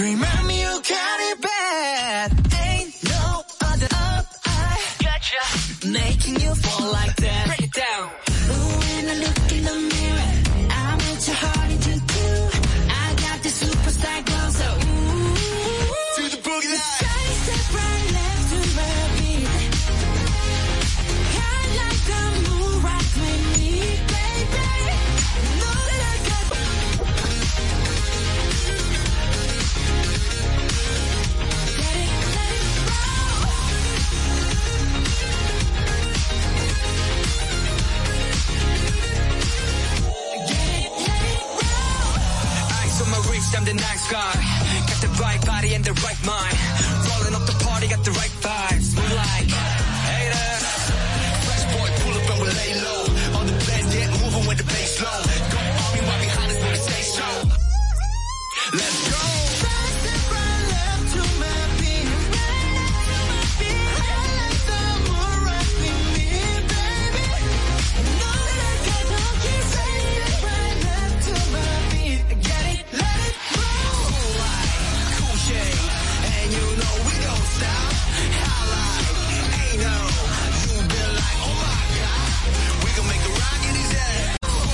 remind me you got it bad. Ain't no other up, I gotcha. Making you fall like that. On wrist, I'm the nice guy. Got the right body and the right mind. Rolling up the party, got the right vibes. Move like haters. Fresh boy, pull up and we lay low. All the plans get moving when the bass low. Go army right behind us when we stay show. Let's.